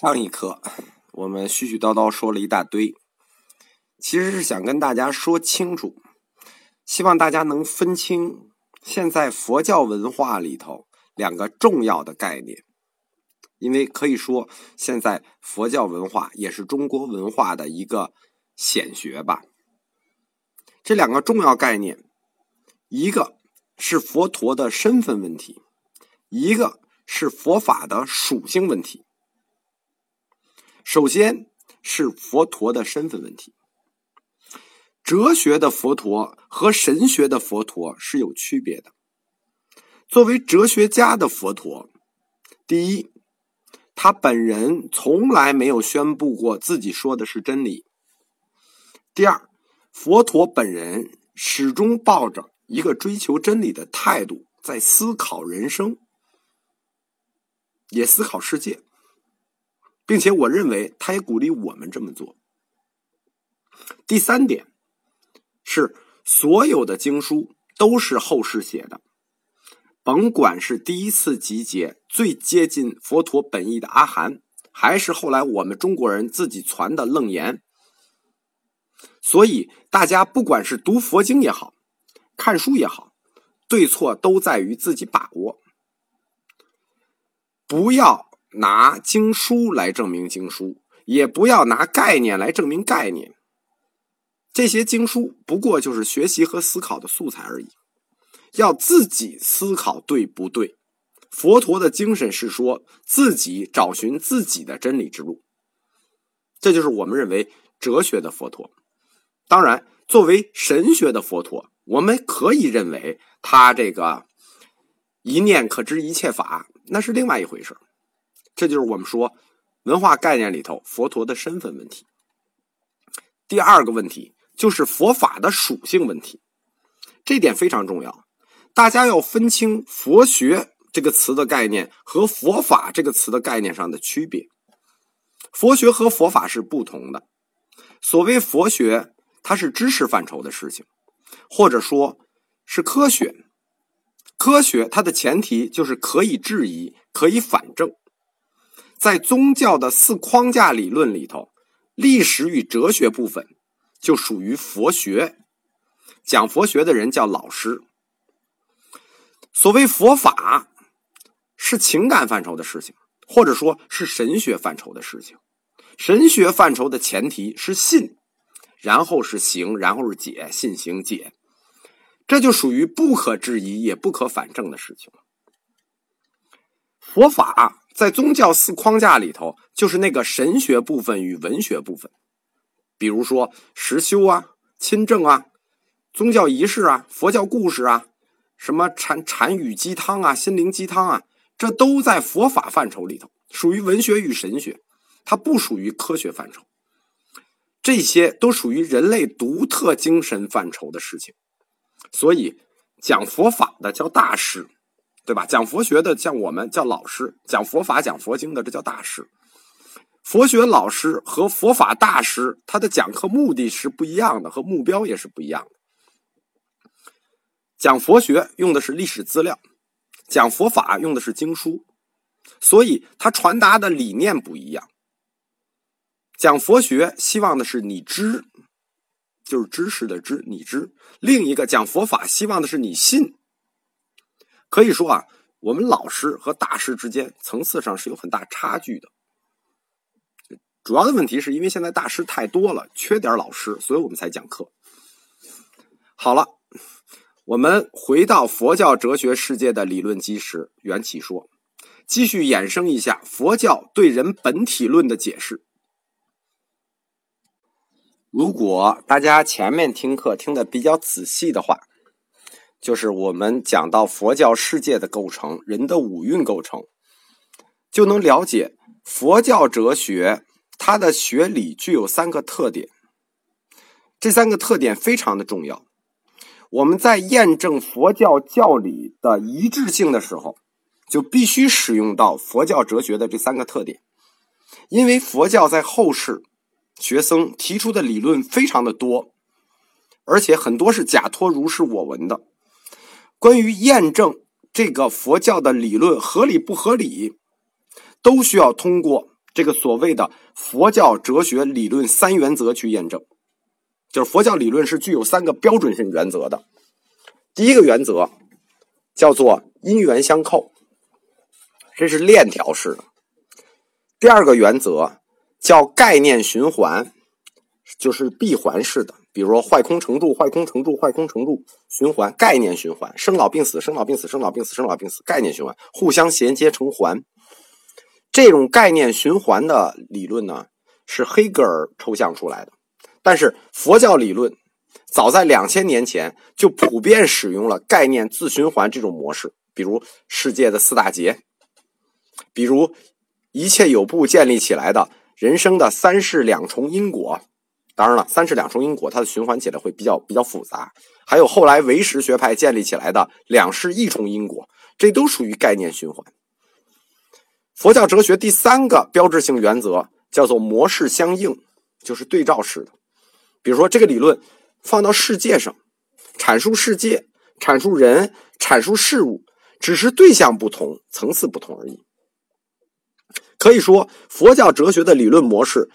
上一课我们絮絮叨叨说了一大堆，其实是想跟大家说清楚，希望大家能分清现在佛教文化里头两个重要的概念，因为可以说现在佛教文化也是中国文化的一个显学吧。这两个重要概念，一个是佛陀的身份问题，一个是佛法的属性问题。首先是佛陀的身份问题。哲学的佛陀和神学的佛陀是有区别的。作为哲学家的佛陀，第一，他本人从来没有宣布过自己说的是真理；第二，佛陀本人始终抱着一个追求真理的态度，在思考人生，也思考世界。并且我认为，他也鼓励我们这么做。第三点是，所有的经书都是后世写的，甭管是第一次集结最接近佛陀本意的阿含，还是后来我们中国人自己传的楞严。所以，大家不管是读佛经也好，看书也好，对错都在于自己把握，不要。拿经书来证明经书，也不要拿概念来证明概念。这些经书不过就是学习和思考的素材而已。要自己思考对不对？佛陀的精神是说自己找寻自己的真理之路。这就是我们认为哲学的佛陀。当然，作为神学的佛陀，我们可以认为他这个一念可知一切法，那是另外一回事。这就是我们说文化概念里头佛陀的身份问题。第二个问题就是佛法的属性问题，这点非常重要。大家要分清“佛学”这个词的概念和“佛法”这个词的概念上的区别。佛学和佛法是不同的。所谓佛学，它是知识范畴的事情，或者说是科学。科学它的前提就是可以质疑，可以反证。在宗教的四框架理论里头，历史与哲学部分就属于佛学，讲佛学的人叫老师。所谓佛法，是情感范畴的事情，或者说是神学范畴的事情。神学范畴的前提是信，然后是行，然后是解，信行解，这就属于不可质疑也不可反证的事情佛法。在宗教四框架里头，就是那个神学部分与文学部分，比如说实修啊、亲政啊、宗教仪式啊、佛教故事啊、什么禅禅语鸡汤啊、心灵鸡汤啊，这都在佛法范畴里头，属于文学与神学，它不属于科学范畴。这些都属于人类独特精神范畴的事情，所以讲佛法的叫大师。对吧？讲佛学的像我们叫老师，讲佛法、讲佛经的这叫大师。佛学老师和佛法大师，他的讲课目的是不一样的，和目标也是不一样的。讲佛学用的是历史资料，讲佛法用的是经书，所以他传达的理念不一样。讲佛学希望的是你知，就是知识的知，你知；另一个讲佛法希望的是你信。可以说啊，我们老师和大师之间层次上是有很大差距的。主要的问题是因为现在大师太多了，缺点老师，所以我们才讲课。好了，我们回到佛教哲学世界的理论基石缘起说，继续衍生一下佛教对人本体论的解释。如果大家前面听课听的比较仔细的话。就是我们讲到佛教世界的构成，人的五蕴构成，就能了解佛教哲学它的学理具有三个特点。这三个特点非常的重要。我们在验证佛教教理的一致性的时候，就必须使用到佛教哲学的这三个特点。因为佛教在后世学僧提出的理论非常的多，而且很多是假托如是我闻的。关于验证这个佛教的理论合理不合理，都需要通过这个所谓的佛教哲学理论三原则去验证，就是佛教理论是具有三个标准性原则的。第一个原则叫做因缘相扣，这是链条式的；第二个原则叫概念循环，就是闭环式的。比如说坏空成住，坏空成住，坏空成住，循环概念循环，生老病死，生老病死，生老病死，生老病死，概念循环，互相衔接成环。这种概念循环的理论呢，是黑格尔抽象出来的。但是佛教理论早在两千年前就普遍使用了概念自循环这种模式，比如世界的四大劫，比如一切有部建立起来的人生的三世两重因果。当然了，三世两重因果，它的循环起来会比较比较复杂。还有后来唯识学派建立起来的两世一重因果，这都属于概念循环。佛教哲学第三个标志性原则叫做模式相应，就是对照式的。比如说，这个理论放到世界上，阐述世界、阐述人、阐述事物，只是对象不同、层次不同而已。可以说，佛教哲学的理论模式。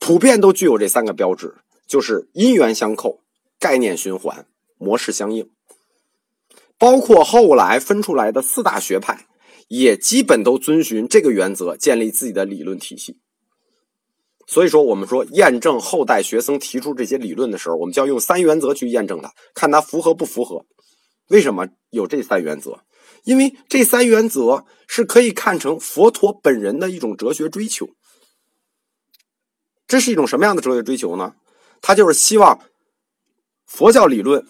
普遍都具有这三个标志，就是因缘相扣、概念循环、模式相应。包括后来分出来的四大学派，也基本都遵循这个原则建立自己的理论体系。所以说，我们说验证后代学生提出这些理论的时候，我们就要用三原则去验证它，看它符合不符合。为什么有这三原则？因为这三原则是可以看成佛陀本人的一种哲学追求。这是一种什么样的哲学追求呢？他就是希望佛教理论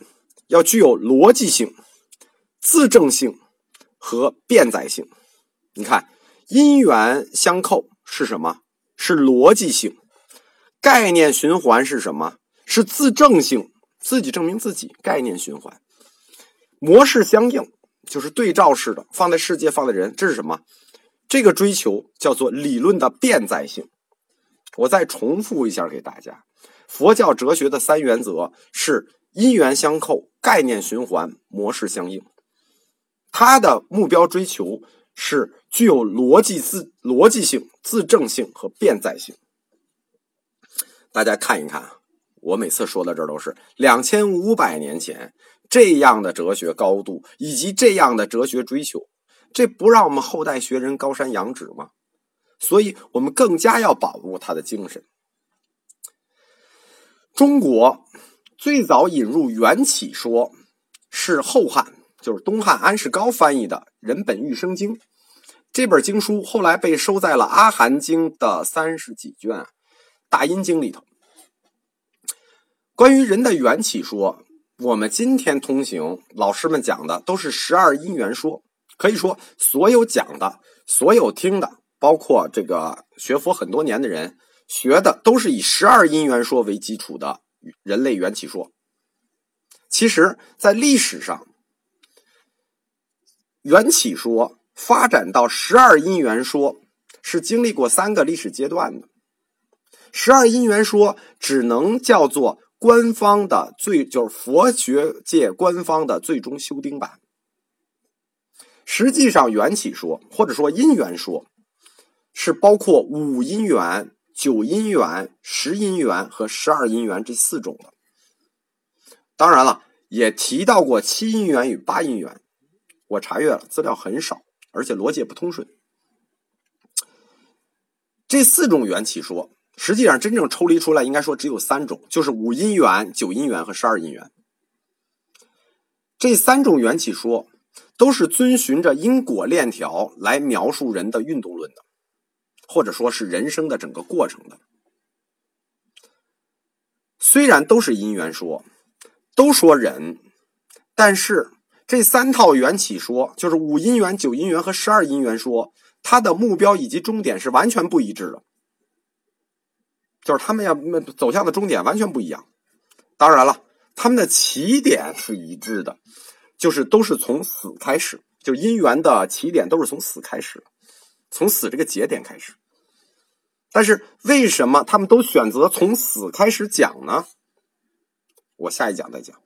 要具有逻辑性、自证性和变载性。你看，因缘相扣是什么？是逻辑性。概念循环是什么？是自证性，自己证明自己。概念循环，模式相应就是对照式的，放在世界，放在人，这是什么？这个追求叫做理论的变载性。我再重复一下给大家，佛教哲学的三原则是因缘相扣、概念循环、模式相应。它的目标追求是具有逻辑自逻辑性、自证性和变载性。大家看一看，我每次说到这儿都是两千五百年前这样的哲学高度以及这样的哲学追求，这不让我们后代学人高山仰止吗？所以我们更加要保护他的精神。中国最早引入缘起说是后汉，就是东汉安世高翻译的《人本欲生经》这本经书，后来被收在了《阿含经》的三十几卷《大阴经》里头。关于人的缘起说，我们今天通行老师们讲的都是十二因缘说，可以说所有讲的、所有听的。包括这个学佛很多年的人学的都是以十二因缘说为基础的人类缘起说。其实，在历史上，缘起说发展到十二因缘说是经历过三个历史阶段的。十二因缘说只能叫做官方的最，就是佛学界官方的最终修订版。实际上，缘起说或者说因缘说。是包括五因缘、九因缘、十因缘和十二因缘这四种的。当然了，也提到过七因缘与八因缘。我查阅了资料很少，而且逻辑也不通顺。这四种缘起说，实际上真正抽离出来，应该说只有三种，就是五因缘、九因缘和十二因缘。这三种缘起说都是遵循着因果链条来描述人的运动论的。或者说是人生的整个过程的，虽然都是因缘说，都说人，但是这三套缘起说，就是五因缘、九因缘和十二因缘说，它的目标以及终点是完全不一致的，就是他们要走向的终点完全不一样。当然了，他们的起点是一致的，就是都是从死开始，就因缘的起点都是从死开始，从死这个节点开始。但是为什么他们都选择从死开始讲呢？我下一讲再讲。